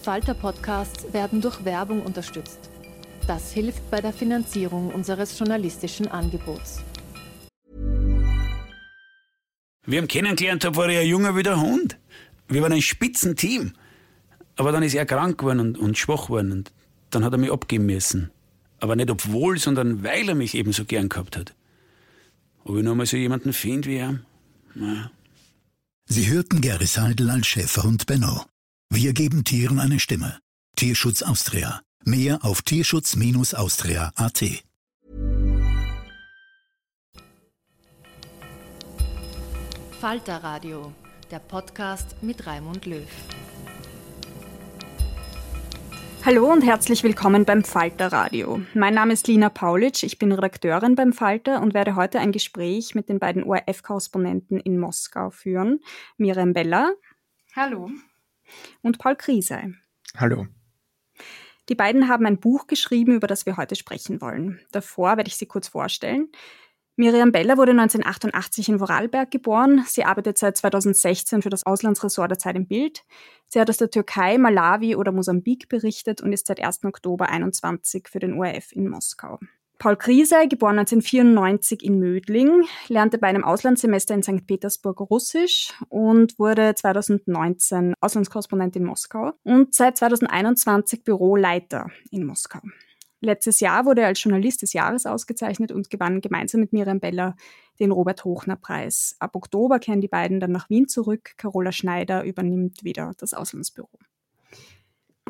Falter-Podcasts werden durch Werbung unterstützt. Das hilft bei der Finanzierung unseres journalistischen Angebots. Wir haben kennengelernt, da war er ein junger wie der Hund. Wir waren ein Spitzenteam. Aber dann ist er krank geworden und, und schwach geworden. Und dann hat er mich abgeben müssen. Aber nicht obwohl, sondern weil er mich eben so gern gehabt hat. Ob ich noch mal so jemanden finde wie er? Naja. Sie hörten Gary Seidel als Schäferhund Benno. Wir geben Tieren eine Stimme. Tierschutz Austria. Mehr auf tierschutz-austria.at. Falter Radio, der Podcast mit Raimund Löw. Hallo und herzlich willkommen beim Falter Radio. Mein Name ist Lina Paulitsch, ich bin Redakteurin beim Falter und werde heute ein Gespräch mit den beiden ORF-Korrespondenten in Moskau führen. Miriam Bella. Hallo und Paul Kriese. Hallo. Die beiden haben ein Buch geschrieben, über das wir heute sprechen wollen. Davor werde ich sie kurz vorstellen. Miriam Beller wurde 1988 in Vorarlberg geboren. Sie arbeitet seit 2016 für das Auslandsressort der Zeit im Bild. Sie hat aus der Türkei, Malawi oder Mosambik berichtet und ist seit 1. Oktober 21 für den ORF in Moskau. Paul Kriese, geboren 1994 in Mödling, lernte bei einem Auslandssemester in St. Petersburg Russisch und wurde 2019 Auslandskorrespondent in Moskau und seit 2021 Büroleiter in Moskau. Letztes Jahr wurde er als Journalist des Jahres ausgezeichnet und gewann gemeinsam mit Miriam Beller den Robert-Hochner-Preis. Ab Oktober kehren die beiden dann nach Wien zurück. Carola Schneider übernimmt wieder das Auslandsbüro.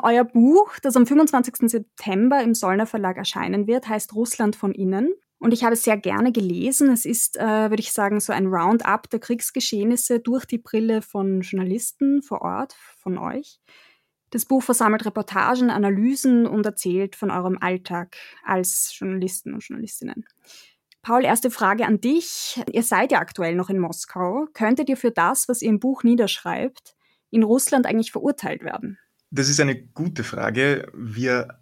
Euer Buch, das am 25. September im Sollner Verlag erscheinen wird, heißt Russland von innen. Und ich habe es sehr gerne gelesen. Es ist, äh, würde ich sagen, so ein Roundup der Kriegsgeschehnisse durch die Brille von Journalisten vor Ort, von euch. Das Buch versammelt Reportagen, Analysen und erzählt von eurem Alltag als Journalisten und Journalistinnen. Paul, erste Frage an dich. Ihr seid ja aktuell noch in Moskau. Könntet ihr für das, was ihr im Buch niederschreibt, in Russland eigentlich verurteilt werden? Das ist eine gute Frage. Wir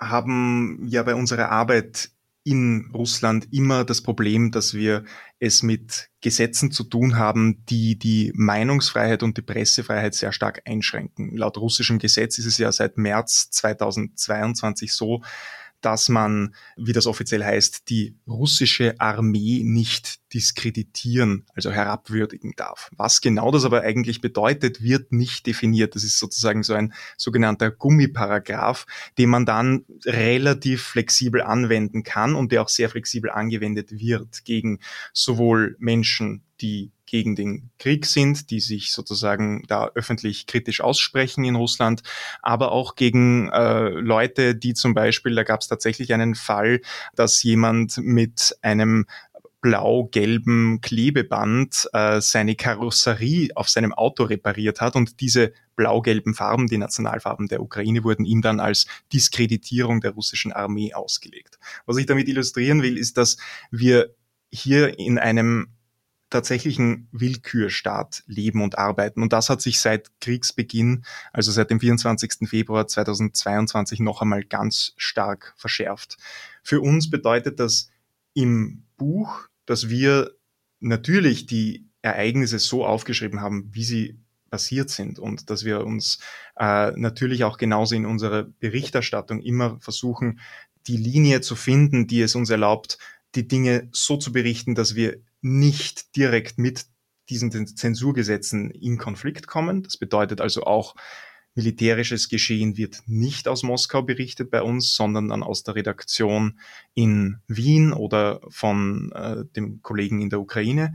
haben ja bei unserer Arbeit in Russland immer das Problem, dass wir es mit Gesetzen zu tun haben, die die Meinungsfreiheit und die Pressefreiheit sehr stark einschränken. Laut russischem Gesetz ist es ja seit März 2022 so, dass man, wie das offiziell heißt, die russische Armee nicht diskreditieren, also herabwürdigen darf. Was genau das aber eigentlich bedeutet, wird nicht definiert. Das ist sozusagen so ein sogenannter Gummiparagraph, den man dann relativ flexibel anwenden kann und der auch sehr flexibel angewendet wird gegen sowohl Menschen, die gegen den Krieg sind, die sich sozusagen da öffentlich kritisch aussprechen in Russland, aber auch gegen äh, Leute, die zum Beispiel, da gab es tatsächlich einen Fall, dass jemand mit einem blau-gelben Klebeband äh, seine Karosserie auf seinem Auto repariert hat und diese blau-gelben Farben, die Nationalfarben der Ukraine, wurden ihm dann als Diskreditierung der russischen Armee ausgelegt. Was ich damit illustrieren will, ist, dass wir hier in einem tatsächlichen Willkürstaat leben und arbeiten. Und das hat sich seit Kriegsbeginn, also seit dem 24. Februar 2022, noch einmal ganz stark verschärft. Für uns bedeutet das im Buch, dass wir natürlich die Ereignisse so aufgeschrieben haben, wie sie passiert sind und dass wir uns äh, natürlich auch genauso in unserer Berichterstattung immer versuchen, die Linie zu finden, die es uns erlaubt, die Dinge so zu berichten, dass wir nicht direkt mit diesen Zensurgesetzen in Konflikt kommen. Das bedeutet also auch, militärisches Geschehen wird nicht aus Moskau berichtet bei uns, sondern dann aus der Redaktion in Wien oder von äh, dem Kollegen in der Ukraine.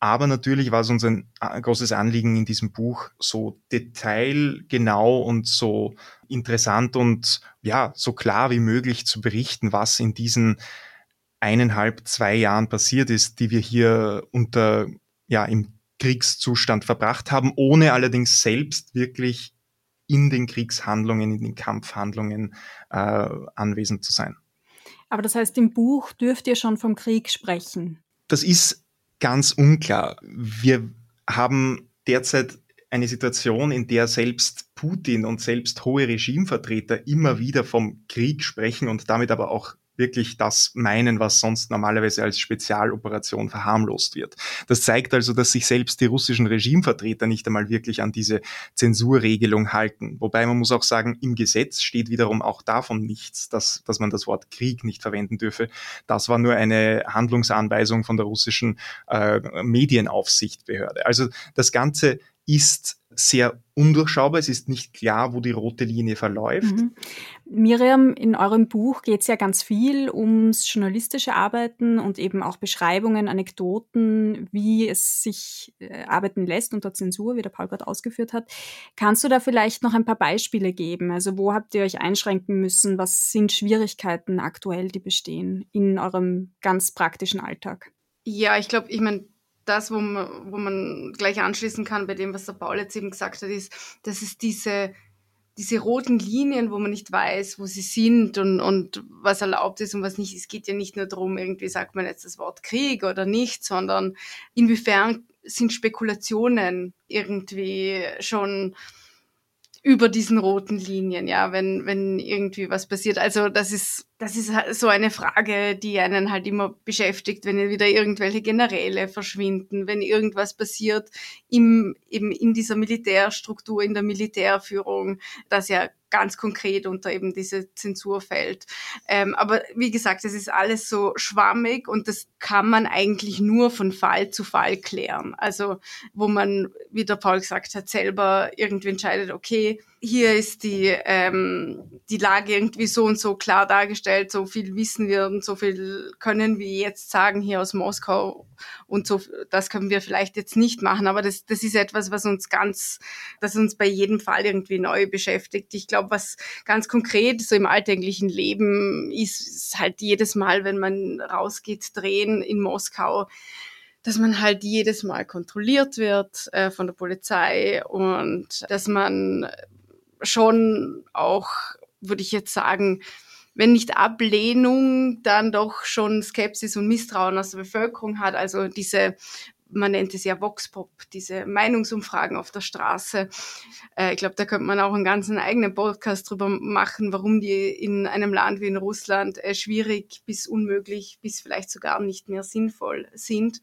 Aber natürlich war es uns ein äh, großes Anliegen in diesem Buch, so detailgenau und so interessant und ja, so klar wie möglich zu berichten, was in diesen eineinhalb, zwei Jahren passiert ist, die wir hier unter, ja, im Kriegszustand verbracht haben, ohne allerdings selbst wirklich in den Kriegshandlungen, in den Kampfhandlungen äh, anwesend zu sein. Aber das heißt, im Buch dürft ihr schon vom Krieg sprechen. Das ist ganz unklar. Wir haben derzeit eine Situation, in der selbst Putin und selbst hohe Regimevertreter immer wieder vom Krieg sprechen und damit aber auch wirklich das meinen, was sonst normalerweise als Spezialoperation verharmlost wird. Das zeigt also, dass sich selbst die russischen Regimevertreter nicht einmal wirklich an diese Zensurregelung halten. Wobei man muss auch sagen, im Gesetz steht wiederum auch davon nichts, dass, dass man das Wort Krieg nicht verwenden dürfe. Das war nur eine Handlungsanweisung von der russischen äh, Medienaufsichtbehörde. Also das Ganze ist sehr undurchschaubar. Es ist nicht klar, wo die rote Linie verläuft. Mhm. Miriam, in eurem Buch geht es ja ganz viel ums journalistische Arbeiten und eben auch Beschreibungen, Anekdoten, wie es sich äh, arbeiten lässt unter Zensur, wie der Paul gerade ausgeführt hat. Kannst du da vielleicht noch ein paar Beispiele geben? Also wo habt ihr euch einschränken müssen? Was sind Schwierigkeiten aktuell, die bestehen in eurem ganz praktischen Alltag? Ja, ich glaube, ich meine, das, wo man, wo man gleich anschließen kann bei dem, was der Paul jetzt eben gesagt hat, ist, dass es diese, diese roten Linien, wo man nicht weiß, wo sie sind und, und was erlaubt ist und was nicht. Es geht ja nicht nur darum, irgendwie sagt man jetzt das Wort Krieg oder nicht, sondern inwiefern sind Spekulationen irgendwie schon über diesen roten Linien, ja, wenn, wenn irgendwie was passiert. Also das ist das ist so eine Frage, die einen halt immer beschäftigt, wenn wieder irgendwelche Generäle verschwinden, wenn irgendwas passiert im, eben in dieser Militärstruktur, in der Militärführung, das ja ganz konkret unter eben diese Zensur fällt. Ähm, aber wie gesagt, es ist alles so schwammig und das kann man eigentlich nur von Fall zu Fall klären. Also wo man, wie der Paul gesagt hat, selber irgendwie entscheidet, okay, hier ist die, ähm, die Lage irgendwie so und so klar dargestellt, so viel wissen wir und so viel können wir jetzt sagen hier aus Moskau und so, das können wir vielleicht jetzt nicht machen, aber das, das ist etwas, was uns ganz, das uns bei jedem Fall irgendwie neu beschäftigt. Ich glaube, was ganz konkret so im alltäglichen Leben ist, ist halt jedes Mal, wenn man rausgeht, drehen in Moskau, dass man halt jedes Mal kontrolliert wird äh, von der Polizei und dass man schon auch, würde ich jetzt sagen, wenn nicht Ablehnung, dann doch schon Skepsis und Misstrauen aus der Bevölkerung hat. Also diese man nennt es ja Voxpop, diese Meinungsumfragen auf der Straße. Äh, ich glaube, da könnte man auch einen ganzen eigenen Podcast drüber machen, warum die in einem Land wie in Russland äh, schwierig bis unmöglich, bis vielleicht sogar nicht mehr sinnvoll sind,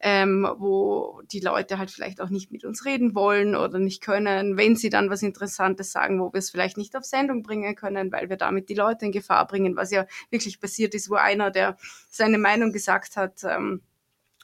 ähm, wo die Leute halt vielleicht auch nicht mit uns reden wollen oder nicht können, wenn sie dann was Interessantes sagen, wo wir es vielleicht nicht auf Sendung bringen können, weil wir damit die Leute in Gefahr bringen, was ja wirklich passiert ist, wo einer, der seine Meinung gesagt hat, ähm,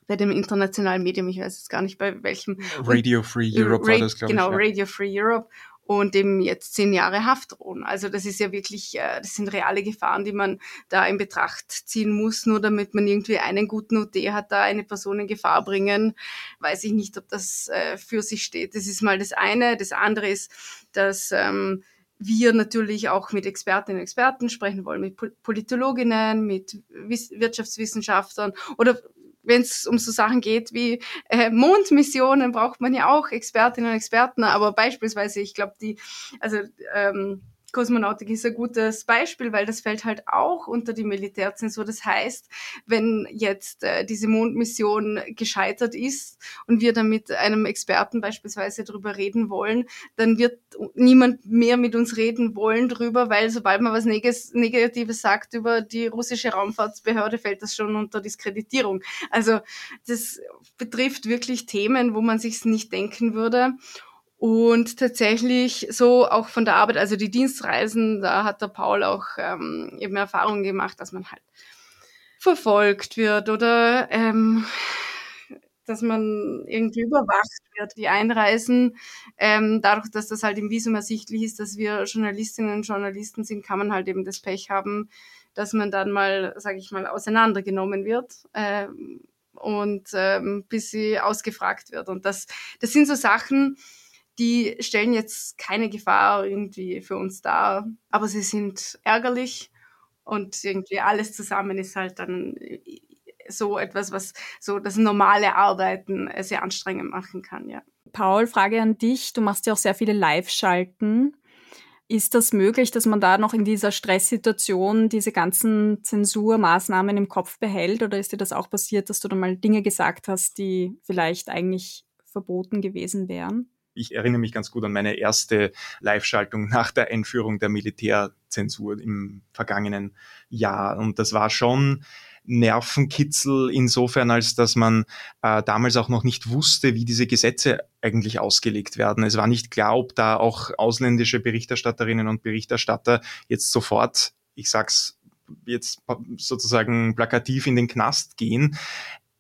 bei dem internationalen Medium, ich weiß jetzt gar nicht bei welchem. Radio Free Europe war das, glaube genau, ich. Genau, ja. Radio Free Europe und dem jetzt zehn Jahre Haft drohen. Also das ist ja wirklich, äh, das sind reale Gefahren, die man da in Betracht ziehen muss, nur damit man irgendwie einen guten OT hat, da eine Person in Gefahr bringen, weiß ich nicht, ob das äh, für sich steht. Das ist mal das eine. Das andere ist, dass ähm, wir natürlich auch mit Expertinnen und Experten sprechen wollen, mit Politologinnen, mit Wirtschaftswissenschaftlern oder wenn es um so Sachen geht wie äh, Mondmissionen, braucht man ja auch Expertinnen und Experten, aber beispielsweise, ich glaube, die, also ähm, Kosmonautik ist ein gutes Beispiel, weil das fällt halt auch unter die Militärzensur. Das heißt, wenn jetzt äh, diese Mondmission gescheitert ist und wir dann mit einem Experten beispielsweise darüber reden wollen, dann wird niemand mehr mit uns reden wollen drüber, weil sobald man was Negatives sagt über die russische Raumfahrtsbehörde, fällt das schon unter Diskreditierung. Also das betrifft wirklich Themen, wo man sich nicht denken würde. Und tatsächlich so auch von der Arbeit, also die Dienstreisen, da hat der Paul auch ähm, eben Erfahrungen gemacht, dass man halt verfolgt wird oder ähm, dass man irgendwie überwacht wird. Die Einreisen, ähm, dadurch, dass das halt im Visum ersichtlich ist, dass wir Journalistinnen und Journalisten sind, kann man halt eben das Pech haben, dass man dann mal, sage ich mal, auseinandergenommen wird. Ähm, und ähm, bis sie ausgefragt wird. Und das, das sind so Sachen, die stellen jetzt keine Gefahr irgendwie für uns dar, aber sie sind ärgerlich und irgendwie alles zusammen ist halt dann so etwas, was so das normale Arbeiten sehr anstrengend machen kann, ja. Paul, Frage an dich. Du machst ja auch sehr viele Live-Schalten. Ist das möglich, dass man da noch in dieser Stresssituation diese ganzen Zensurmaßnahmen im Kopf behält? Oder ist dir das auch passiert, dass du da mal Dinge gesagt hast, die vielleicht eigentlich verboten gewesen wären? Ich erinnere mich ganz gut an meine erste Live-Schaltung nach der Einführung der Militärzensur im vergangenen Jahr. Und das war schon Nervenkitzel insofern, als dass man äh, damals auch noch nicht wusste, wie diese Gesetze eigentlich ausgelegt werden. Es war nicht klar, ob da auch ausländische Berichterstatterinnen und Berichterstatter jetzt sofort, ich sag's jetzt sozusagen plakativ in den Knast gehen.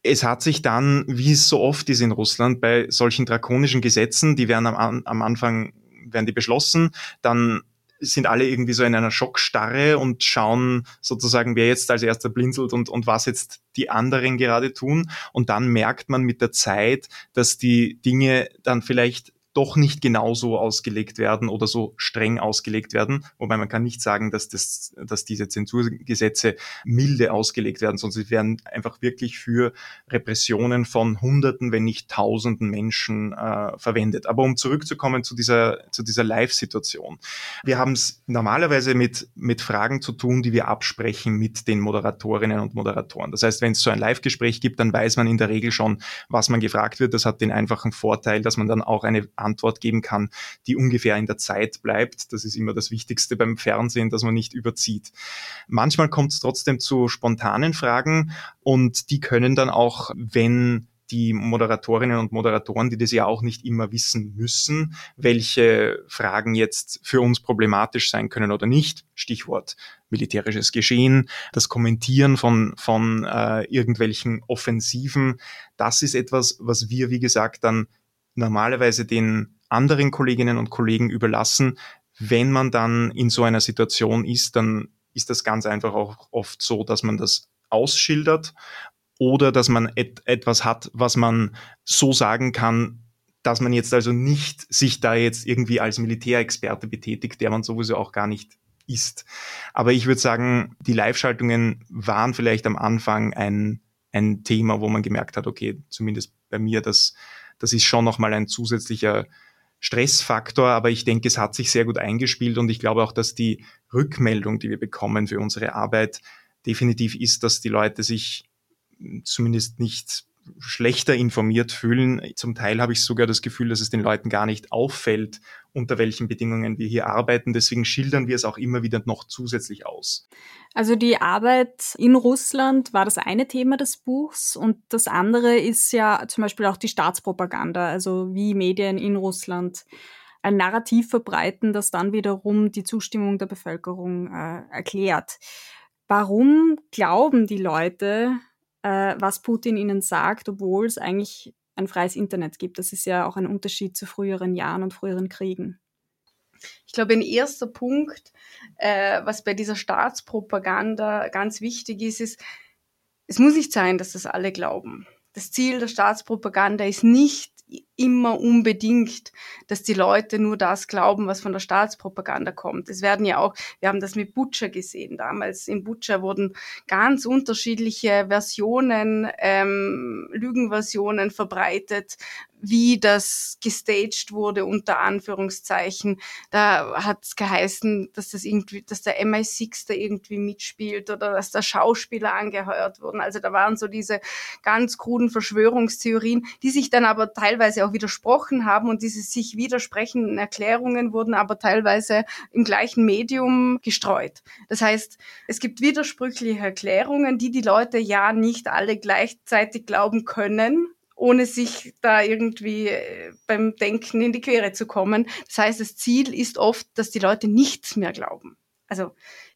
Es hat sich dann, wie es so oft ist in Russland, bei solchen drakonischen Gesetzen, die werden am, am Anfang werden die beschlossen, dann sind alle irgendwie so in einer Schockstarre und schauen sozusagen, wer jetzt als erster blinzelt und, und was jetzt die anderen gerade tun. Und dann merkt man mit der Zeit, dass die Dinge dann vielleicht doch nicht genauso ausgelegt werden oder so streng ausgelegt werden. Wobei man kann nicht sagen, dass, das, dass diese Zensurgesetze milde ausgelegt werden, sondern sie werden einfach wirklich für Repressionen von Hunderten, wenn nicht Tausenden Menschen äh, verwendet. Aber um zurückzukommen zu dieser, zu dieser Live-Situation. Wir haben es normalerweise mit, mit Fragen zu tun, die wir absprechen mit den Moderatorinnen und Moderatoren. Das heißt, wenn es so ein Live-Gespräch gibt, dann weiß man in der Regel schon, was man gefragt wird. Das hat den einfachen Vorteil, dass man dann auch eine Antwort geben kann, die ungefähr in der Zeit bleibt. Das ist immer das Wichtigste beim Fernsehen, dass man nicht überzieht. Manchmal kommt es trotzdem zu spontanen Fragen und die können dann auch, wenn die Moderatorinnen und Moderatoren, die das ja auch nicht immer wissen müssen, welche Fragen jetzt für uns problematisch sein können oder nicht. Stichwort militärisches Geschehen, das Kommentieren von, von äh, irgendwelchen Offensiven. Das ist etwas, was wir, wie gesagt, dann normalerweise den anderen Kolleginnen und Kollegen überlassen. Wenn man dann in so einer Situation ist, dann ist das ganz einfach auch oft so, dass man das ausschildert oder dass man et etwas hat, was man so sagen kann, dass man jetzt also nicht sich da jetzt irgendwie als Militärexperte betätigt, der man sowieso auch gar nicht ist. Aber ich würde sagen, die Live-Schaltungen waren vielleicht am Anfang ein, ein Thema, wo man gemerkt hat, okay, zumindest bei mir, dass das ist schon nochmal ein zusätzlicher Stressfaktor, aber ich denke, es hat sich sehr gut eingespielt und ich glaube auch, dass die Rückmeldung, die wir bekommen für unsere Arbeit, definitiv ist, dass die Leute sich zumindest nicht schlechter informiert fühlen. Zum Teil habe ich sogar das Gefühl, dass es den Leuten gar nicht auffällt, unter welchen Bedingungen wir hier arbeiten. Deswegen schildern wir es auch immer wieder noch zusätzlich aus. Also die Arbeit in Russland war das eine Thema des Buchs und das andere ist ja zum Beispiel auch die Staatspropaganda, also wie Medien in Russland ein Narrativ verbreiten, das dann wiederum die Zustimmung der Bevölkerung äh, erklärt. Warum glauben die Leute, äh, was Putin ihnen sagt, obwohl es eigentlich ein freies Internet gibt. Das ist ja auch ein Unterschied zu früheren Jahren und früheren Kriegen. Ich glaube, ein erster Punkt, äh, was bei dieser Staatspropaganda ganz wichtig ist, ist, es muss nicht sein, dass das alle glauben. Das Ziel der Staatspropaganda ist nicht immer unbedingt, dass die Leute nur das glauben, was von der Staatspropaganda kommt. Es werden ja auch, wir haben das mit Butcher gesehen damals. In Butcher wurden ganz unterschiedliche Versionen, ähm, Lügenversionen verbreitet, wie das gestaged wurde, unter Anführungszeichen. Da hat es geheißen, dass das irgendwie, dass der MI6 da irgendwie mitspielt oder dass da Schauspieler angeheuert wurden. Also da waren so diese ganz kruden Verschwörungstheorien, die sich dann aber teilweise auch widersprochen haben und diese sich widersprechenden Erklärungen wurden aber teilweise im gleichen Medium gestreut. Das heißt, es gibt widersprüchliche Erklärungen, die die Leute ja nicht alle gleichzeitig glauben können ohne sich da irgendwie äh, beim Denken in die Quere zu kommen. Das heißt, das Ziel ist oft, dass die Leute nichts mehr glauben. Also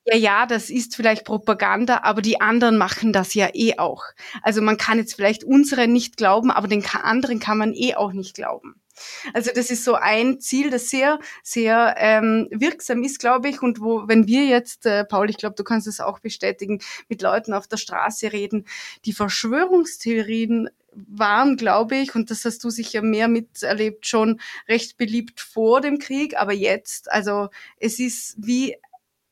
ja, ja, das ist vielleicht Propaganda, aber die anderen machen das ja eh auch. Also man kann jetzt vielleicht unsere nicht glauben, aber den anderen kann man eh auch nicht glauben. Also das ist so ein Ziel, das sehr, sehr ähm, wirksam ist, glaube ich. Und wo, wenn wir jetzt, äh, Paul, ich glaube, du kannst es auch bestätigen, mit Leuten auf der Straße reden, die Verschwörungstheorien waren, glaube ich, und das hast du sicher mehr miterlebt, schon recht beliebt vor dem Krieg, aber jetzt, also es ist wie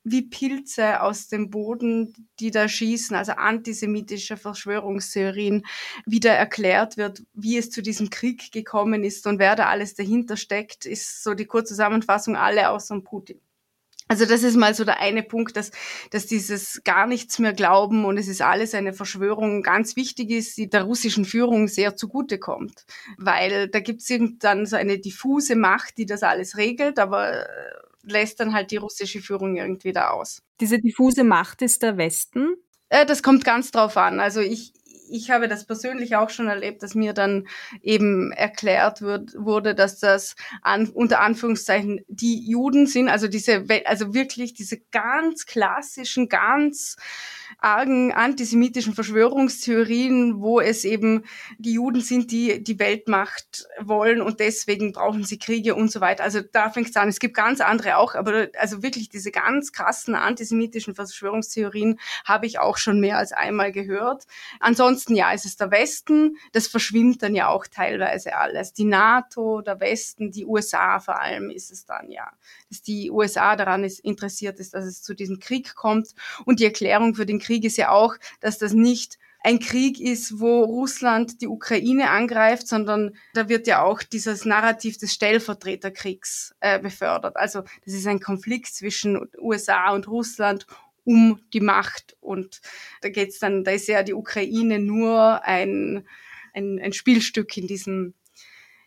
wie Pilze aus dem Boden, die da schießen, also antisemitische Verschwörungstheorien, wieder erklärt wird, wie es zu diesem Krieg gekommen ist und wer da alles dahinter steckt, ist so die Kurzzusammenfassung alle außer Putin. Also das ist mal so der eine Punkt, dass, dass dieses gar nichts mehr glauben und es ist alles eine Verschwörung ganz wichtig ist, die der russischen Führung sehr zugutekommt. Weil da gibt es dann so eine diffuse Macht, die das alles regelt, aber lässt dann halt die russische Führung irgendwie da aus. Diese diffuse Macht ist der Westen? Äh, das kommt ganz drauf an. Also ich, ich habe das persönlich auch schon erlebt, dass mir dann eben erklärt wird, wurde, dass das an, unter Anführungszeichen die Juden sind, also diese, also wirklich diese ganz klassischen, ganz argen antisemitischen Verschwörungstheorien, wo es eben die Juden sind, die die Weltmacht wollen und deswegen brauchen sie Kriege und so weiter. Also da fängt es an. Es gibt ganz andere auch, aber also wirklich diese ganz krassen antisemitischen Verschwörungstheorien habe ich auch schon mehr als einmal gehört. Ansonsten ja, es ist der Westen, das verschwimmt dann ja auch teilweise alles. Die NATO, der Westen, die USA vor allem ist es dann ja, dass die USA daran ist, interessiert ist, dass es zu diesem Krieg kommt und die Erklärung für den Krieg ist ja auch, dass das nicht ein Krieg ist, wo Russland die Ukraine angreift, sondern da wird ja auch dieses Narrativ des Stellvertreterkriegs äh, befördert. Also das ist ein Konflikt zwischen USA und Russland um die Macht und da geht's dann, da ist ja die Ukraine nur ein, ein, ein Spielstück in diesem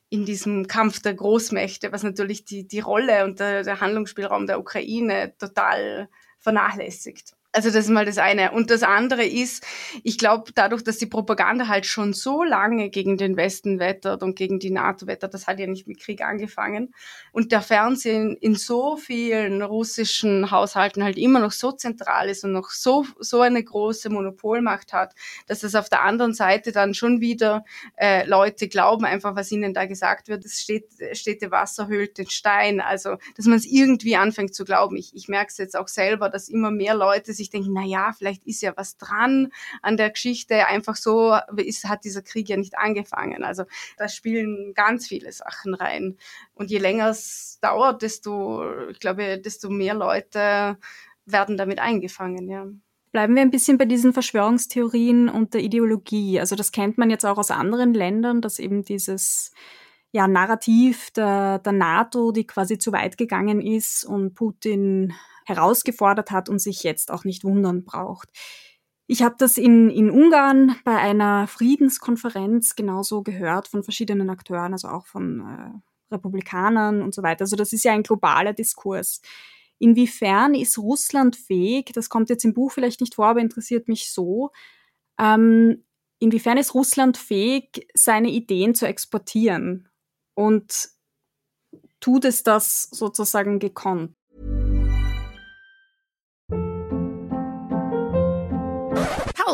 in diesem Kampf der Großmächte, was natürlich die, die Rolle und der, der Handlungsspielraum der Ukraine total vernachlässigt. Also das ist mal das eine. Und das andere ist, ich glaube, dadurch, dass die Propaganda halt schon so lange gegen den Westen wettert und gegen die NATO wettert, das hat ja nicht mit Krieg angefangen, und der Fernsehen in so vielen russischen Haushalten halt immer noch so zentral ist und noch so, so eine große Monopolmacht hat, dass das auf der anderen Seite dann schon wieder äh, Leute glauben einfach, was ihnen da gesagt wird, es steht, steht der Wasser hüllt den Stein. Also, dass man es irgendwie anfängt zu glauben. Ich, ich merke es jetzt auch selber, dass immer mehr Leute sich denken, na ja, vielleicht ist ja was dran an der Geschichte. Einfach so ist, hat dieser Krieg ja nicht angefangen. Also da spielen ganz viele Sachen rein. Und je länger es dauert, desto, ich glaube, desto mehr Leute werden damit eingefangen, ja. Bleiben wir ein bisschen bei diesen Verschwörungstheorien und der Ideologie. Also das kennt man jetzt auch aus anderen Ländern, dass eben dieses ja, Narrativ der, der NATO, die quasi zu weit gegangen ist und Putin herausgefordert hat und sich jetzt auch nicht wundern braucht. Ich habe das in, in Ungarn bei einer Friedenskonferenz genauso gehört von verschiedenen Akteuren, also auch von äh, Republikanern und so weiter. Also das ist ja ein globaler Diskurs. Inwiefern ist Russland fähig, das kommt jetzt im Buch vielleicht nicht vor, aber interessiert mich so, ähm, inwiefern ist Russland fähig, seine Ideen zu exportieren? Und tut es das sozusagen gekonnt?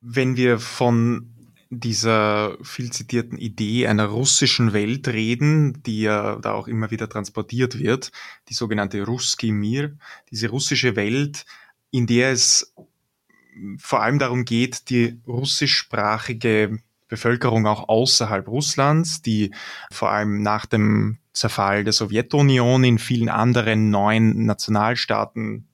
Wenn wir von dieser viel zitierten Idee einer russischen Welt reden, die ja da auch immer wieder transportiert wird, die sogenannte Ruski Mir, diese russische Welt, in der es vor allem darum geht, die russischsprachige Bevölkerung auch außerhalb Russlands, die vor allem nach dem Zerfall der Sowjetunion in vielen anderen neuen Nationalstaaten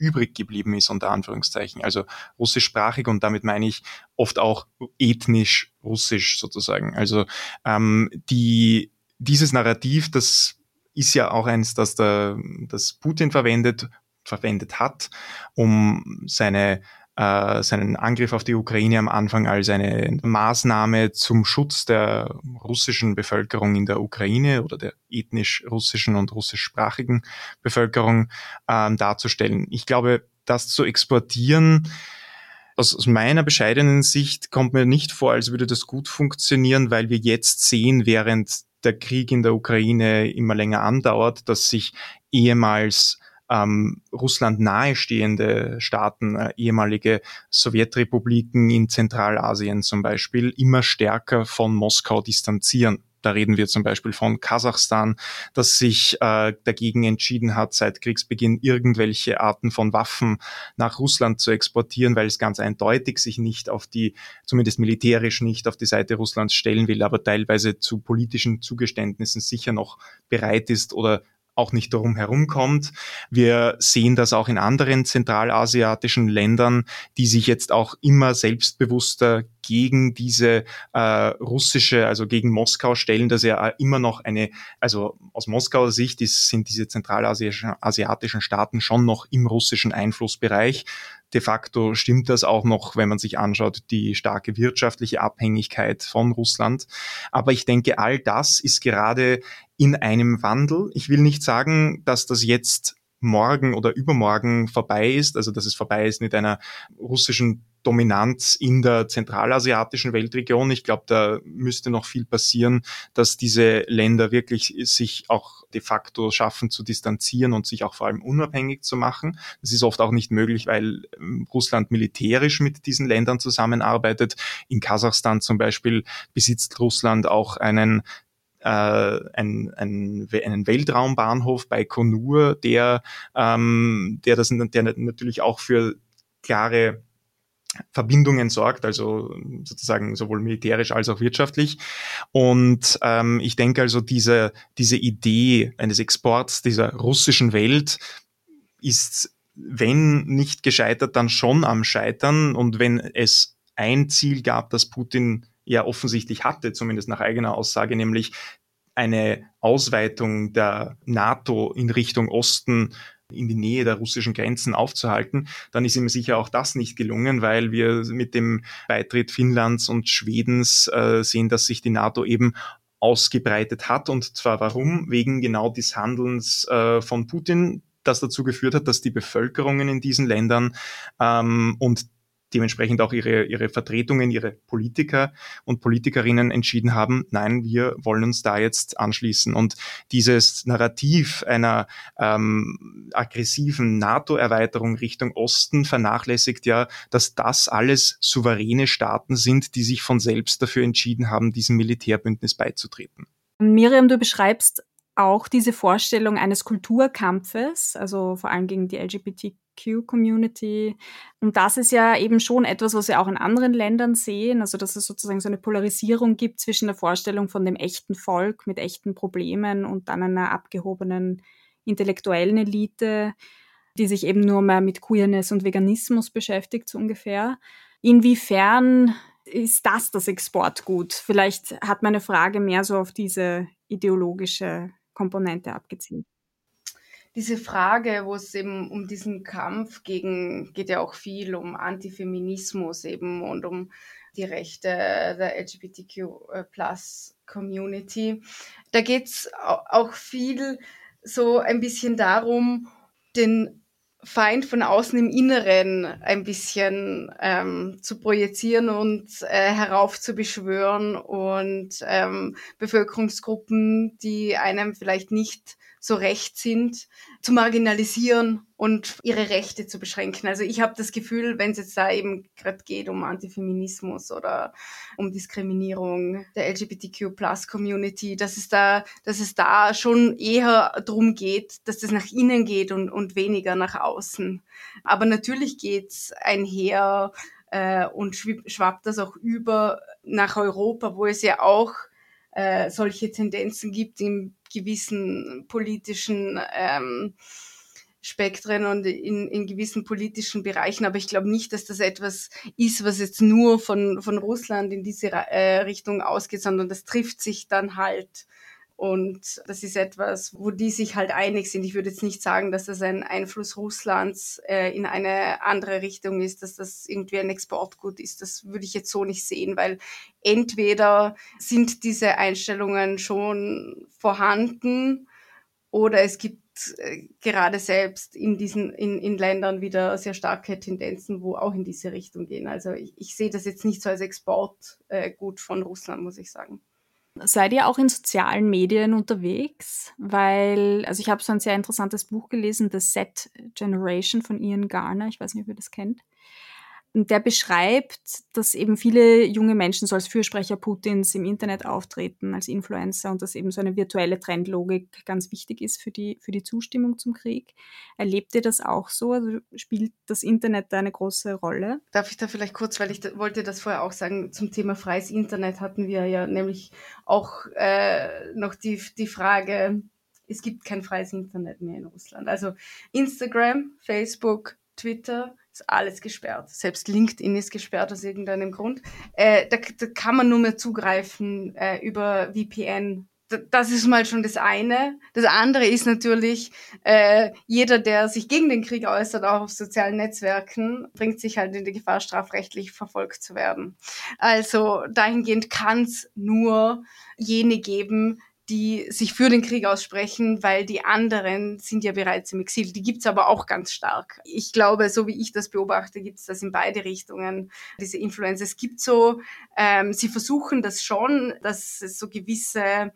übrig geblieben ist, unter Anführungszeichen. Also russischsprachig und damit meine ich oft auch ethnisch russisch sozusagen. Also ähm, die, dieses Narrativ, das ist ja auch eins, das, der, das Putin verwendet, verwendet hat, um seine äh, seinen Angriff auf die Ukraine am Anfang als eine Maßnahme zum Schutz der russischen Bevölkerung in der Ukraine oder der ethnisch russischen und russischsprachigen Bevölkerung äh, darzustellen. Ich glaube, das zu exportieren, aus, aus meiner bescheidenen Sicht kommt mir nicht vor, als würde das gut funktionieren, weil wir jetzt sehen, während der Krieg in der Ukraine immer länger andauert, dass sich ehemals ähm, Russland nahestehende Staaten, äh, ehemalige Sowjetrepubliken in Zentralasien zum Beispiel, immer stärker von Moskau distanzieren. Da reden wir zum Beispiel von Kasachstan, das sich äh, dagegen entschieden hat, seit Kriegsbeginn irgendwelche Arten von Waffen nach Russland zu exportieren, weil es ganz eindeutig sich nicht auf die, zumindest militärisch nicht auf die Seite Russlands stellen will, aber teilweise zu politischen Zugeständnissen sicher noch bereit ist oder auch nicht darum herumkommt. Wir sehen das auch in anderen zentralasiatischen Ländern, die sich jetzt auch immer selbstbewusster gegen diese äh, russische, also gegen Moskau stellen, dass ja immer noch eine, also aus Moskauer Sicht ist, sind diese zentralasiatischen Staaten schon noch im russischen Einflussbereich. De facto stimmt das auch noch, wenn man sich anschaut, die starke wirtschaftliche Abhängigkeit von Russland. Aber ich denke, all das ist gerade in einem Wandel. Ich will nicht sagen, dass das jetzt morgen oder übermorgen vorbei ist, also dass es vorbei ist mit einer russischen Dominanz in der zentralasiatischen Weltregion. Ich glaube, da müsste noch viel passieren, dass diese Länder wirklich sich auch de facto schaffen zu distanzieren und sich auch vor allem unabhängig zu machen. Das ist oft auch nicht möglich, weil ähm, Russland militärisch mit diesen Ländern zusammenarbeitet. In Kasachstan zum Beispiel besitzt Russland auch einen äh, ein, ein, einen Weltraumbahnhof bei Konur, der, ähm, der, das, der natürlich auch für klare Verbindungen sorgt, also sozusagen sowohl militärisch als auch wirtschaftlich. Und ähm, ich denke also, diese, diese Idee eines Exports dieser russischen Welt ist, wenn nicht gescheitert, dann schon am Scheitern. Und wenn es ein Ziel gab, das Putin ja offensichtlich hatte, zumindest nach eigener Aussage, nämlich eine Ausweitung der NATO in Richtung Osten in die Nähe der russischen Grenzen aufzuhalten, dann ist ihm sicher auch das nicht gelungen, weil wir mit dem Beitritt Finnlands und Schwedens äh, sehen, dass sich die NATO eben ausgebreitet hat. Und zwar warum? Wegen genau des Handelns äh, von Putin, das dazu geführt hat, dass die Bevölkerungen in diesen Ländern ähm, und dementsprechend auch ihre, ihre Vertretungen, ihre Politiker und Politikerinnen entschieden haben, nein, wir wollen uns da jetzt anschließen. Und dieses Narrativ einer ähm, aggressiven NATO-Erweiterung Richtung Osten vernachlässigt ja, dass das alles souveräne Staaten sind, die sich von selbst dafür entschieden haben, diesem Militärbündnis beizutreten. Miriam, du beschreibst auch diese Vorstellung eines Kulturkampfes, also vor allem gegen die LGBTQ-Community. Und das ist ja eben schon etwas, was wir auch in anderen Ländern sehen, also dass es sozusagen so eine Polarisierung gibt zwischen der Vorstellung von dem echten Volk mit echten Problemen und dann einer abgehobenen intellektuellen Elite, die sich eben nur mehr mit Queerness und Veganismus beschäftigt, so ungefähr. Inwiefern ist das das Exportgut? Vielleicht hat meine Frage mehr so auf diese ideologische Komponente abgezielt. Diese Frage, wo es eben um diesen Kampf gegen, geht ja auch viel um Antifeminismus eben und um die Rechte der LGBTQ-Plus-Community. Da geht es auch viel so ein bisschen darum, den Feind von außen im Inneren ein bisschen ähm, zu projizieren und äh, heraufzubeschwören und ähm, Bevölkerungsgruppen, die einem vielleicht nicht so recht sind, zu marginalisieren und ihre Rechte zu beschränken. Also ich habe das Gefühl, wenn es jetzt da eben gerade geht um Antifeminismus oder um Diskriminierung der LGBTQ-Plus-Community, dass es da, dass es da schon eher darum geht, dass das nach innen geht und, und weniger nach außen. Aber natürlich geht's einher äh, und schwappt das auch über nach Europa, wo es ja auch äh, solche Tendenzen gibt in gewissen politischen ähm, Spektren und in, in gewissen politischen Bereichen. Aber ich glaube nicht, dass das etwas ist, was jetzt nur von, von Russland in diese äh, Richtung ausgeht, sondern das trifft sich dann halt Und das ist etwas, wo die sich halt einig sind. Ich würde jetzt nicht sagen, dass das ein Einfluss Russlands äh, in eine andere Richtung ist, dass das irgendwie ein Exportgut ist. Das würde ich jetzt so nicht sehen, weil entweder sind diese Einstellungen schon vorhanden oder es gibt äh, gerade selbst in diesen in, in Ländern wieder sehr starke Tendenzen, wo auch in diese Richtung gehen. Also ich, ich sehe das jetzt nicht so als Exportgut äh, von Russland, muss ich sagen. Seid ihr auch in sozialen Medien unterwegs? Weil, also ich habe so ein sehr interessantes Buch gelesen, The Set Generation von Ian Garner. Ich weiß nicht, ob ihr das kennt der beschreibt, dass eben viele junge Menschen so als Fürsprecher Putins im Internet auftreten, als Influencer und dass eben so eine virtuelle Trendlogik ganz wichtig ist für die, für die Zustimmung zum Krieg. Erlebt ihr das auch so? Also spielt das Internet da eine große Rolle? Darf ich da vielleicht kurz, weil ich da, wollte das vorher auch sagen, zum Thema freies Internet hatten wir ja nämlich auch äh, noch die, die Frage, es gibt kein freies Internet mehr in Russland. Also Instagram, Facebook, Twitter, ist alles gesperrt. Selbst LinkedIn ist gesperrt aus irgendeinem Grund. Äh, da, da, kann man nur mehr zugreifen äh, über VPN. das ist mal schon das eine. Das andere ist natürlich, äh, jeder, der sich gegen den Krieg äußert, auch auf sozialen Netzwerken, bringt sich halt in die Gefahr, strafrechtlich verfolgt zu werden. Also dahingehend kann es nur jene geben, die sich für den Krieg aussprechen, weil die anderen sind ja bereits im Exil. Die gibt's aber auch ganz stark. Ich glaube, so wie ich das beobachte, gibt's das in beide Richtungen, diese Influencer. Es gibt so, ähm, sie versuchen das schon, dass es so gewisse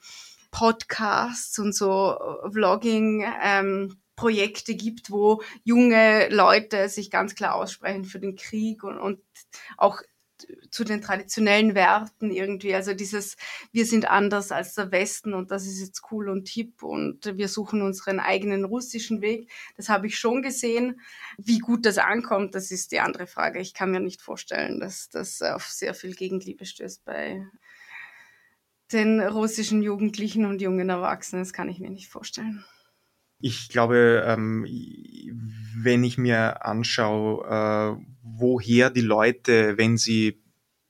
Podcasts und so Vlogging ähm, Projekte gibt, wo junge Leute sich ganz klar aussprechen für den Krieg und, und auch zu den traditionellen Werten irgendwie. Also dieses, wir sind anders als der Westen und das ist jetzt cool und hip und wir suchen unseren eigenen russischen Weg. Das habe ich schon gesehen. Wie gut das ankommt, das ist die andere Frage. Ich kann mir nicht vorstellen, dass das auf sehr viel Gegenliebe stößt bei den russischen Jugendlichen und jungen Erwachsenen. Das kann ich mir nicht vorstellen. Ich glaube, ähm, wenn ich mir anschaue, äh, woher die Leute, wenn sie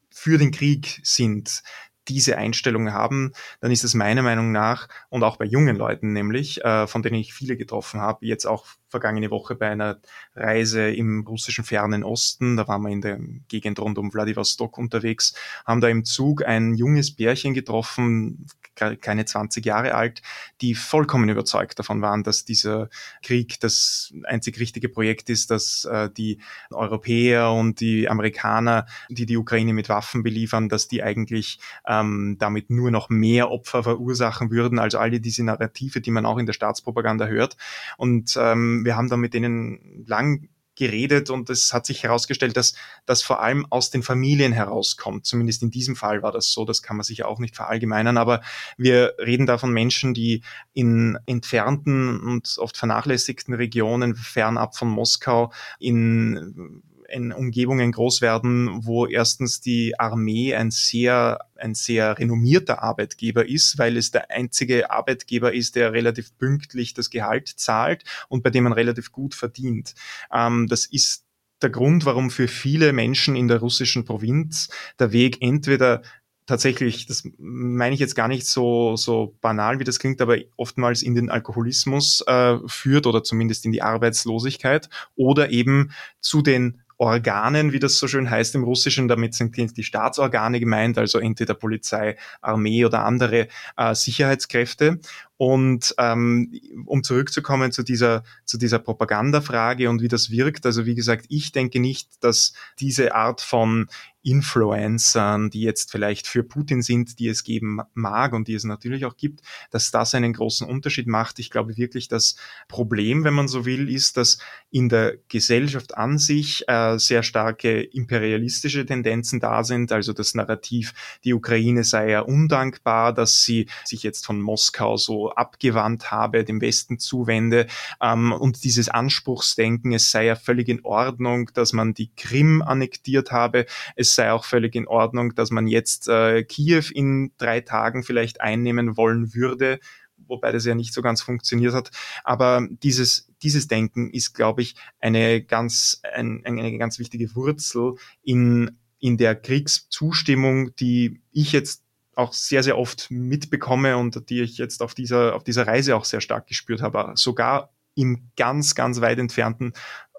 für den Krieg sind, diese Einstellung haben, dann ist es meiner Meinung nach und auch bei jungen Leuten nämlich, äh, von denen ich viele getroffen habe, jetzt auch vergangene Woche bei einer Reise im russischen fernen Osten, da waren wir in der Gegend rund um Vladivostok unterwegs, haben da im Zug ein junges Pärchen getroffen, keine 20 Jahre alt, die vollkommen überzeugt davon waren, dass dieser Krieg das einzig richtige Projekt ist, dass äh, die Europäer und die Amerikaner, die die Ukraine mit Waffen beliefern, dass die eigentlich ähm, damit nur noch mehr Opfer verursachen würden, also alle diese Narrative, die man auch in der Staatspropaganda hört. Und ähm, wir haben da mit denen lang geredet und es hat sich herausgestellt, dass das vor allem aus den Familien herauskommt. Zumindest in diesem Fall war das so, das kann man sich auch nicht verallgemeinern, aber wir reden da von Menschen, die in entfernten und oft vernachlässigten Regionen fernab von Moskau in in Umgebungen groß werden, wo erstens die Armee ein sehr, ein sehr renommierter Arbeitgeber ist, weil es der einzige Arbeitgeber ist, der relativ pünktlich das Gehalt zahlt und bei dem man relativ gut verdient. Ähm, das ist der Grund, warum für viele Menschen in der russischen Provinz der Weg entweder tatsächlich, das meine ich jetzt gar nicht so, so banal, wie das klingt, aber oftmals in den Alkoholismus äh, führt oder zumindest in die Arbeitslosigkeit oder eben zu den Organen, wie das so schön heißt im Russischen. Damit sind die Staatsorgane gemeint, also entweder Polizei, Armee oder andere äh, Sicherheitskräfte. Und ähm, um zurückzukommen zu dieser, zu dieser Propagandafrage und wie das wirkt, also wie gesagt, ich denke nicht, dass diese Art von Influencern, die jetzt vielleicht für Putin sind, die es geben mag und die es natürlich auch gibt, dass das einen großen Unterschied macht. Ich glaube wirklich, das Problem, wenn man so will, ist, dass in der Gesellschaft an sich äh, sehr starke imperialistische Tendenzen da sind. Also das Narrativ, die Ukraine sei ja undankbar, dass sie sich jetzt von Moskau so abgewandt habe, dem Westen zuwende ähm, und dieses Anspruchsdenken, es sei ja völlig in Ordnung, dass man die Krim annektiert habe. Es sei auch völlig in Ordnung, dass man jetzt äh, Kiew in drei Tagen vielleicht einnehmen wollen würde, wobei das ja nicht so ganz funktioniert hat. Aber dieses, dieses Denken ist, glaube ich, eine ganz, ein, eine ganz wichtige Wurzel in, in der Kriegszustimmung, die ich jetzt auch sehr, sehr oft mitbekomme und die ich jetzt auf dieser, auf dieser Reise auch sehr stark gespürt habe. Sogar im ganz, ganz weit entfernten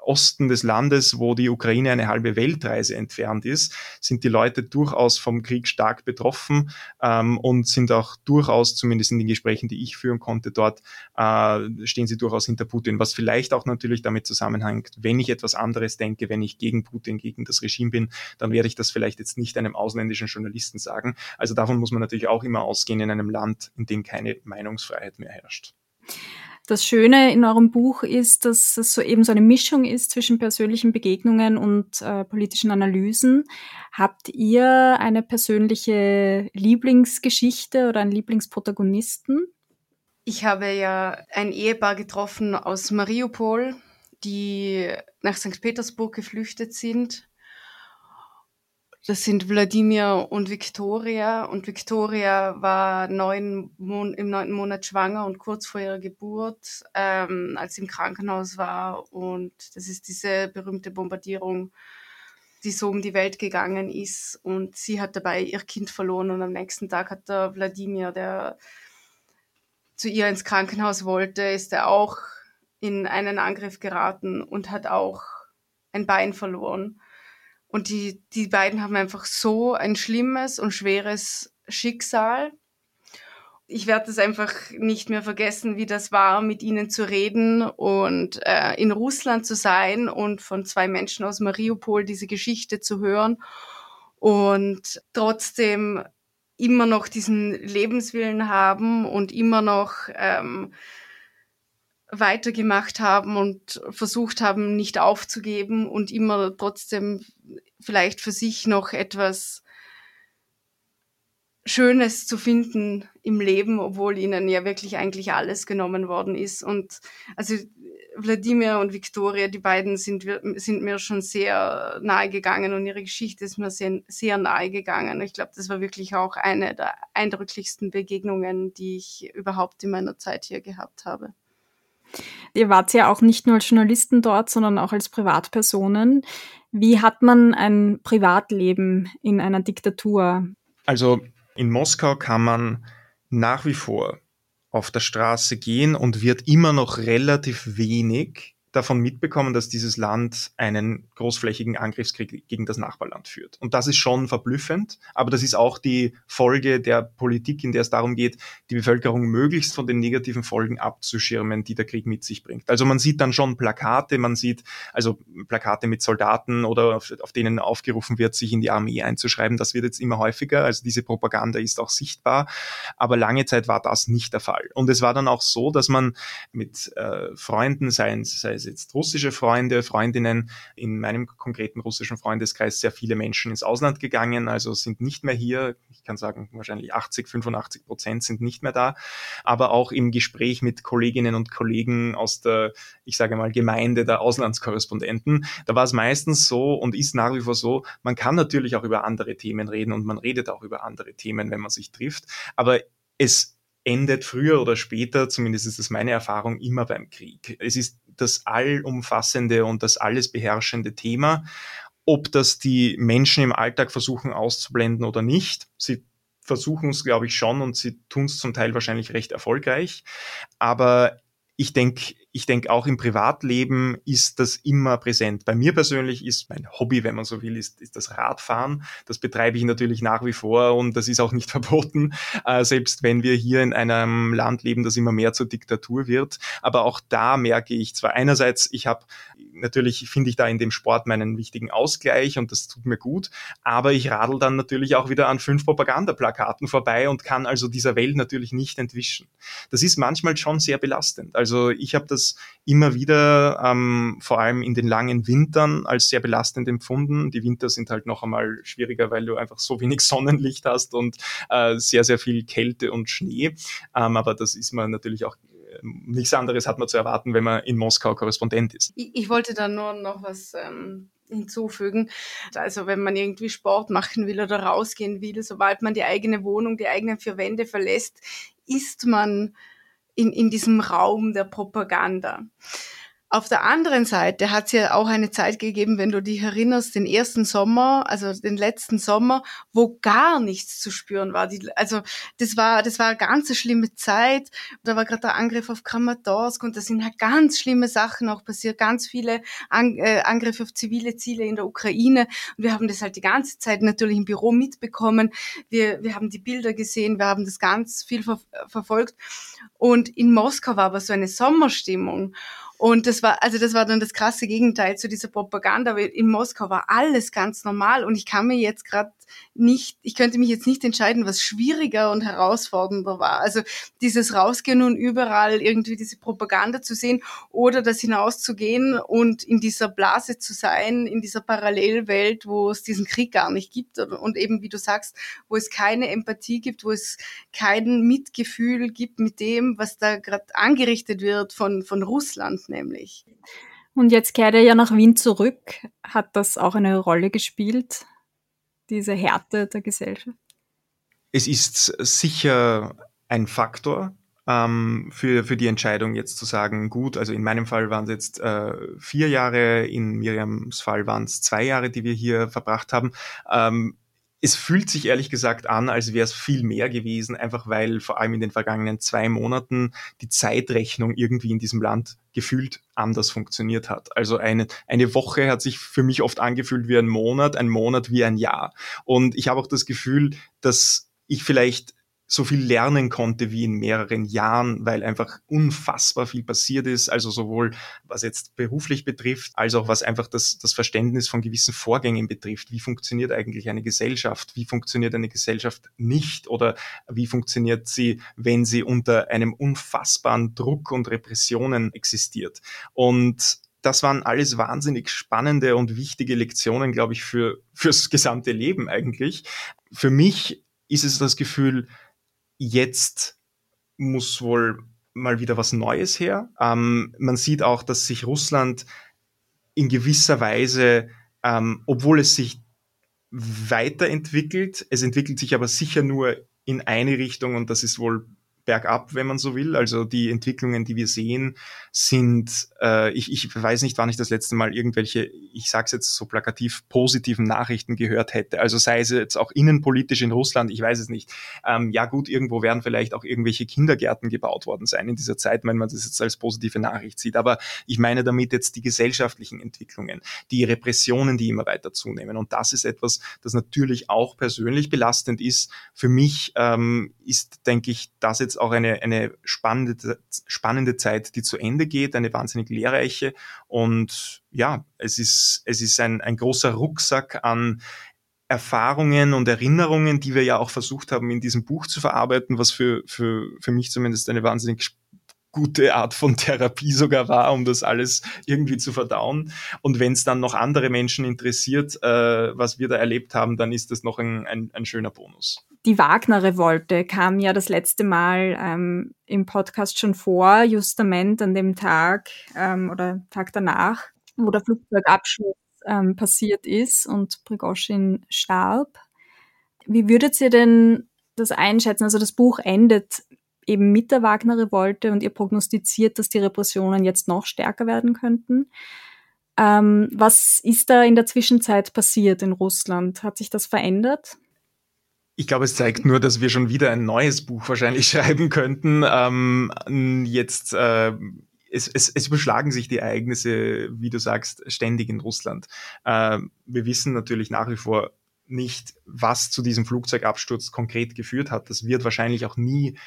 Osten des Landes, wo die Ukraine eine halbe Weltreise entfernt ist, sind die Leute durchaus vom Krieg stark betroffen ähm, und sind auch durchaus, zumindest in den Gesprächen, die ich führen konnte dort, äh, stehen sie durchaus hinter Putin, was vielleicht auch natürlich damit zusammenhängt, wenn ich etwas anderes denke, wenn ich gegen Putin, gegen das Regime bin, dann werde ich das vielleicht jetzt nicht einem ausländischen Journalisten sagen. Also davon muss man natürlich auch immer ausgehen in einem Land, in dem keine Meinungsfreiheit mehr herrscht. Das Schöne in eurem Buch ist, dass es so eben so eine Mischung ist zwischen persönlichen Begegnungen und äh, politischen Analysen. Habt ihr eine persönliche Lieblingsgeschichte oder einen Lieblingsprotagonisten? Ich habe ja ein Ehepaar getroffen aus Mariupol, die nach St. Petersburg geflüchtet sind das sind Wladimir und Viktoria. Und Viktoria war neun Mon im neunten Monat schwanger und kurz vor ihrer Geburt, ähm, als sie im Krankenhaus war. Und das ist diese berühmte Bombardierung, die so um die Welt gegangen ist. Und sie hat dabei ihr Kind verloren. Und am nächsten Tag hat der Wladimir, der zu ihr ins Krankenhaus wollte, ist er auch in einen Angriff geraten und hat auch ein Bein verloren. Und die, die beiden haben einfach so ein schlimmes und schweres Schicksal. Ich werde es einfach nicht mehr vergessen, wie das war, mit ihnen zu reden und äh, in Russland zu sein und von zwei Menschen aus Mariupol diese Geschichte zu hören und trotzdem immer noch diesen Lebenswillen haben und immer noch ähm, weitergemacht haben und versucht haben, nicht aufzugeben und immer trotzdem vielleicht für sich noch etwas Schönes zu finden im Leben, obwohl ihnen ja wirklich eigentlich alles genommen worden ist. Und also Wladimir und Viktoria, die beiden sind, sind mir schon sehr nahe gegangen und ihre Geschichte ist mir sehr, sehr nahe gegangen. Ich glaube, das war wirklich auch eine der eindrücklichsten Begegnungen, die ich überhaupt in meiner Zeit hier gehabt habe. Ihr wart ja auch nicht nur als Journalisten dort, sondern auch als Privatpersonen. Wie hat man ein Privatleben in einer Diktatur? Also in Moskau kann man nach wie vor auf der Straße gehen und wird immer noch relativ wenig davon mitbekommen, dass dieses Land einen großflächigen Angriffskrieg gegen das Nachbarland führt. Und das ist schon verblüffend, aber das ist auch die Folge der Politik, in der es darum geht, die Bevölkerung möglichst von den negativen Folgen abzuschirmen, die der Krieg mit sich bringt. Also man sieht dann schon Plakate, man sieht also Plakate mit Soldaten oder auf, auf denen aufgerufen wird, sich in die Armee einzuschreiben. Das wird jetzt immer häufiger. Also diese Propaganda ist auch sichtbar. Aber lange Zeit war das nicht der Fall. Und es war dann auch so, dass man mit äh, Freunden, sei es, sei es jetzt russische Freunde, Freundinnen, in meinem konkreten russischen Freundeskreis sehr viele Menschen ins Ausland gegangen, also sind nicht mehr hier. Ich kann sagen, wahrscheinlich 80, 85 Prozent sind nicht mehr da. Aber auch im Gespräch mit Kolleginnen und Kollegen aus der, ich sage mal, Gemeinde der Auslandskorrespondenten, da war es meistens so und ist nach wie vor so, man kann natürlich auch über andere Themen reden und man redet auch über andere Themen, wenn man sich trifft. Aber es endet früher oder später, zumindest ist das meine Erfahrung, immer beim Krieg. Es ist das allumfassende und das alles beherrschende Thema. Ob das die Menschen im Alltag versuchen auszublenden oder nicht, sie versuchen es, glaube ich, schon und sie tun es zum Teil wahrscheinlich recht erfolgreich. Aber ich denke, ich denke auch im Privatleben ist das immer präsent. Bei mir persönlich ist mein Hobby, wenn man so will, ist, ist das Radfahren. Das betreibe ich natürlich nach wie vor und das ist auch nicht verboten, äh, selbst wenn wir hier in einem Land leben, das immer mehr zur Diktatur wird. Aber auch da merke ich zwar einerseits, ich habe natürlich finde ich da in dem Sport meinen wichtigen Ausgleich und das tut mir gut, aber ich radel dann natürlich auch wieder an fünf Propagandaplakaten vorbei und kann also dieser Welt natürlich nicht entwischen. Das ist manchmal schon sehr belastend. Also ich habe das das immer wieder, ähm, vor allem in den langen Wintern, als sehr belastend empfunden. Die Winter sind halt noch einmal schwieriger, weil du einfach so wenig Sonnenlicht hast und äh, sehr, sehr viel Kälte und Schnee. Ähm, aber das ist man natürlich auch äh, nichts anderes hat man zu erwarten, wenn man in Moskau Korrespondent ist. Ich, ich wollte da nur noch was ähm, hinzufügen. Also wenn man irgendwie Sport machen will oder rausgehen will, sobald man die eigene Wohnung, die eigenen vier Wände verlässt, ist man in, in diesem Raum der Propaganda. Auf der anderen Seite hat es ja auch eine Zeit gegeben, wenn du dich erinnerst, den ersten Sommer, also den letzten Sommer, wo gar nichts zu spüren war. Die, also das war, das war eine ganz schlimme Zeit. Da war gerade der Angriff auf Kramatorsk und da sind halt ganz schlimme Sachen auch passiert, ganz viele An äh, Angriffe auf zivile Ziele in der Ukraine. Und wir haben das halt die ganze Zeit natürlich im Büro mitbekommen. Wir, wir haben die Bilder gesehen, wir haben das ganz viel ver verfolgt. Und in Moskau war aber so eine Sommerstimmung. Und das war, also das war dann das krasse Gegenteil zu dieser Propaganda. Weil in Moskau war alles ganz normal und ich kann mir jetzt gerade nicht, ich könnte mich jetzt nicht entscheiden, was schwieriger und herausfordernder war. Also dieses Rausgehen und überall irgendwie diese Propaganda zu sehen oder das hinauszugehen und in dieser Blase zu sein, in dieser Parallelwelt, wo es diesen Krieg gar nicht gibt und eben, wie du sagst, wo es keine Empathie gibt, wo es kein Mitgefühl gibt mit dem, was da gerade angerichtet wird von, von Russland nämlich. Und jetzt kehrt er ja nach Wien zurück. Hat das auch eine Rolle gespielt? Diese Härte der Gesellschaft? Es ist sicher ein Faktor ähm, für, für die Entscheidung jetzt zu sagen, gut, also in meinem Fall waren es jetzt äh, vier Jahre, in Miriams Fall waren es zwei Jahre, die wir hier verbracht haben. Ähm, es fühlt sich ehrlich gesagt an, als wäre es viel mehr gewesen, einfach weil vor allem in den vergangenen zwei Monaten die Zeitrechnung irgendwie in diesem Land gefühlt anders funktioniert hat. Also eine, eine Woche hat sich für mich oft angefühlt wie ein Monat, ein Monat wie ein Jahr. Und ich habe auch das Gefühl, dass ich vielleicht so viel lernen konnte wie in mehreren Jahren, weil einfach unfassbar viel passiert ist, also sowohl was jetzt beruflich betrifft, als auch was einfach das, das Verständnis von gewissen Vorgängen betrifft. Wie funktioniert eigentlich eine Gesellschaft? Wie funktioniert eine Gesellschaft nicht? Oder wie funktioniert sie, wenn sie unter einem unfassbaren Druck und Repressionen existiert? Und das waren alles wahnsinnig spannende und wichtige Lektionen, glaube ich, für, fürs gesamte Leben eigentlich. Für mich ist es das Gefühl, jetzt muss wohl mal wieder was Neues her. Ähm, man sieht auch, dass sich Russland in gewisser Weise, ähm, obwohl es sich weiterentwickelt, es entwickelt sich aber sicher nur in eine Richtung und das ist wohl bergab, wenn man so will. Also die Entwicklungen, die wir sehen, sind, äh, ich, ich weiß nicht, wann ich das letzte Mal irgendwelche, ich sage es jetzt so plakativ, positiven Nachrichten gehört hätte. Also sei es jetzt auch innenpolitisch in Russland, ich weiß es nicht. Ähm, ja gut, irgendwo werden vielleicht auch irgendwelche Kindergärten gebaut worden sein in dieser Zeit, wenn man das jetzt als positive Nachricht sieht. Aber ich meine damit jetzt die gesellschaftlichen Entwicklungen, die Repressionen, die immer weiter zunehmen. Und das ist etwas, das natürlich auch persönlich belastend ist. Für mich ähm, ist, denke ich, das jetzt auch eine, eine spannende, spannende Zeit, die zu Ende geht, eine wahnsinnig lehrreiche. Und ja, es ist, es ist ein, ein großer Rucksack an Erfahrungen und Erinnerungen, die wir ja auch versucht haben, in diesem Buch zu verarbeiten, was für, für, für mich zumindest eine wahnsinnig gute Art von Therapie sogar war, um das alles irgendwie zu verdauen. Und wenn es dann noch andere Menschen interessiert, äh, was wir da erlebt haben, dann ist das noch ein, ein, ein schöner Bonus. Die Wagner-Revolte kam ja das letzte Mal ähm, im Podcast schon vor, justament an dem Tag ähm, oder Tag danach, wo der Flugzeugabschluss ähm, passiert ist und Prigozhin starb. Wie würdet ihr denn das einschätzen? Also das Buch endet eben mit der Wagner-Revolte und ihr prognostiziert, dass die Repressionen jetzt noch stärker werden könnten. Ähm, was ist da in der Zwischenzeit passiert in Russland? Hat sich das verändert? Ich glaube, es zeigt nur, dass wir schon wieder ein neues Buch wahrscheinlich schreiben könnten. Ähm, jetzt äh, es, es, es überschlagen sich die Ereignisse, wie du sagst, ständig in Russland. Äh, wir wissen natürlich nach wie vor nicht, was zu diesem Flugzeugabsturz konkret geführt hat. Das wird wahrscheinlich auch nie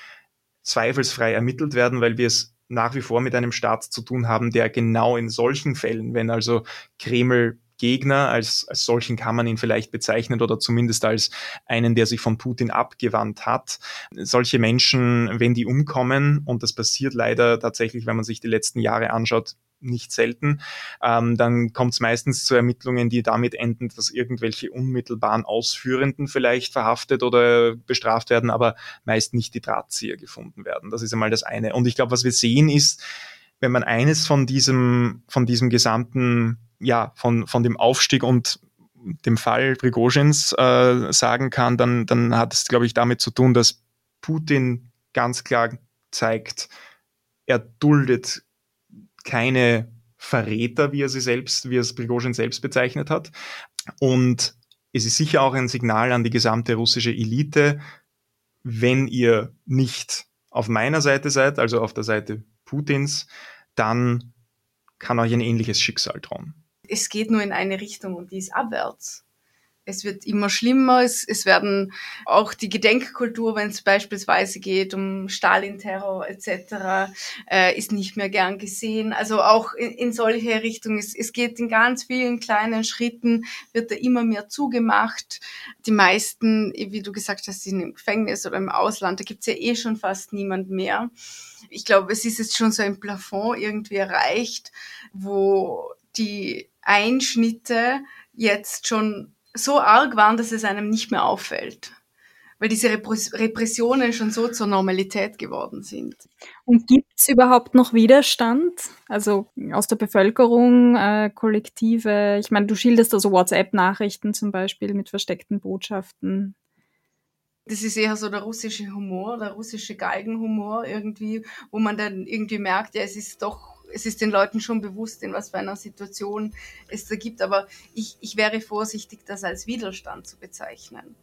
zweifelsfrei ermittelt werden, weil wir es nach wie vor mit einem Staat zu tun haben, der genau in solchen Fällen, wenn also Kreml Gegner, als, als solchen kann man ihn vielleicht bezeichnen oder zumindest als einen, der sich von Putin abgewandt hat. Solche Menschen, wenn die umkommen, und das passiert leider tatsächlich, wenn man sich die letzten Jahre anschaut, nicht selten, ähm, dann kommt es meistens zu Ermittlungen, die damit enden, dass irgendwelche unmittelbaren Ausführenden vielleicht verhaftet oder bestraft werden, aber meist nicht die Drahtzieher gefunden werden. Das ist einmal das eine. Und ich glaube, was wir sehen ist, wenn man eines von diesem, von diesem gesamten, ja, von, von dem Aufstieg und dem Fall Prigozhins äh, sagen kann, dann, dann hat es, glaube ich, damit zu tun, dass Putin ganz klar zeigt, er duldet keine Verräter, wie er sie selbst, wie es Prigozhin selbst bezeichnet hat. Und es ist sicher auch ein Signal an die gesamte russische Elite, wenn ihr nicht auf meiner Seite seid, also auf der Seite Putins, dann kann euch ein ähnliches Schicksal drohen. Es geht nur in eine Richtung und die ist abwärts es wird immer schlimmer. Es, es werden auch die Gedenkkultur, wenn es beispielsweise geht um Stalin-Terror etc., äh, ist nicht mehr gern gesehen. Also auch in, in solche Richtungen. Es, es geht in ganz vielen kleinen Schritten, wird da immer mehr zugemacht. Die meisten, wie du gesagt hast, sind im Gefängnis oder im Ausland. Da gibt's ja eh schon fast niemand mehr. Ich glaube, es ist jetzt schon so ein Plafond irgendwie erreicht, wo die Einschnitte jetzt schon so arg waren, dass es einem nicht mehr auffällt. Weil diese Repressionen schon so zur Normalität geworden sind. Und gibt es überhaupt noch Widerstand? Also aus der Bevölkerung, äh, Kollektive? Ich meine, du schilderst also WhatsApp-Nachrichten zum Beispiel mit versteckten Botschaften. Das ist eher so der russische Humor, der russische Galgenhumor irgendwie, wo man dann irgendwie merkt, ja, es ist doch es ist den Leuten schon bewusst, in was für einer Situation es da gibt. Aber ich, ich wäre vorsichtig, das als Widerstand zu bezeichnen.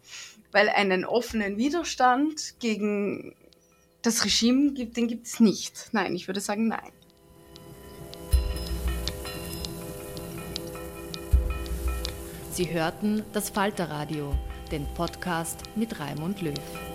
Weil einen offenen Widerstand gegen das Regime gibt, den gibt es nicht. Nein, ich würde sagen nein. Sie hörten das Falterradio, den Podcast mit Raimund Löw.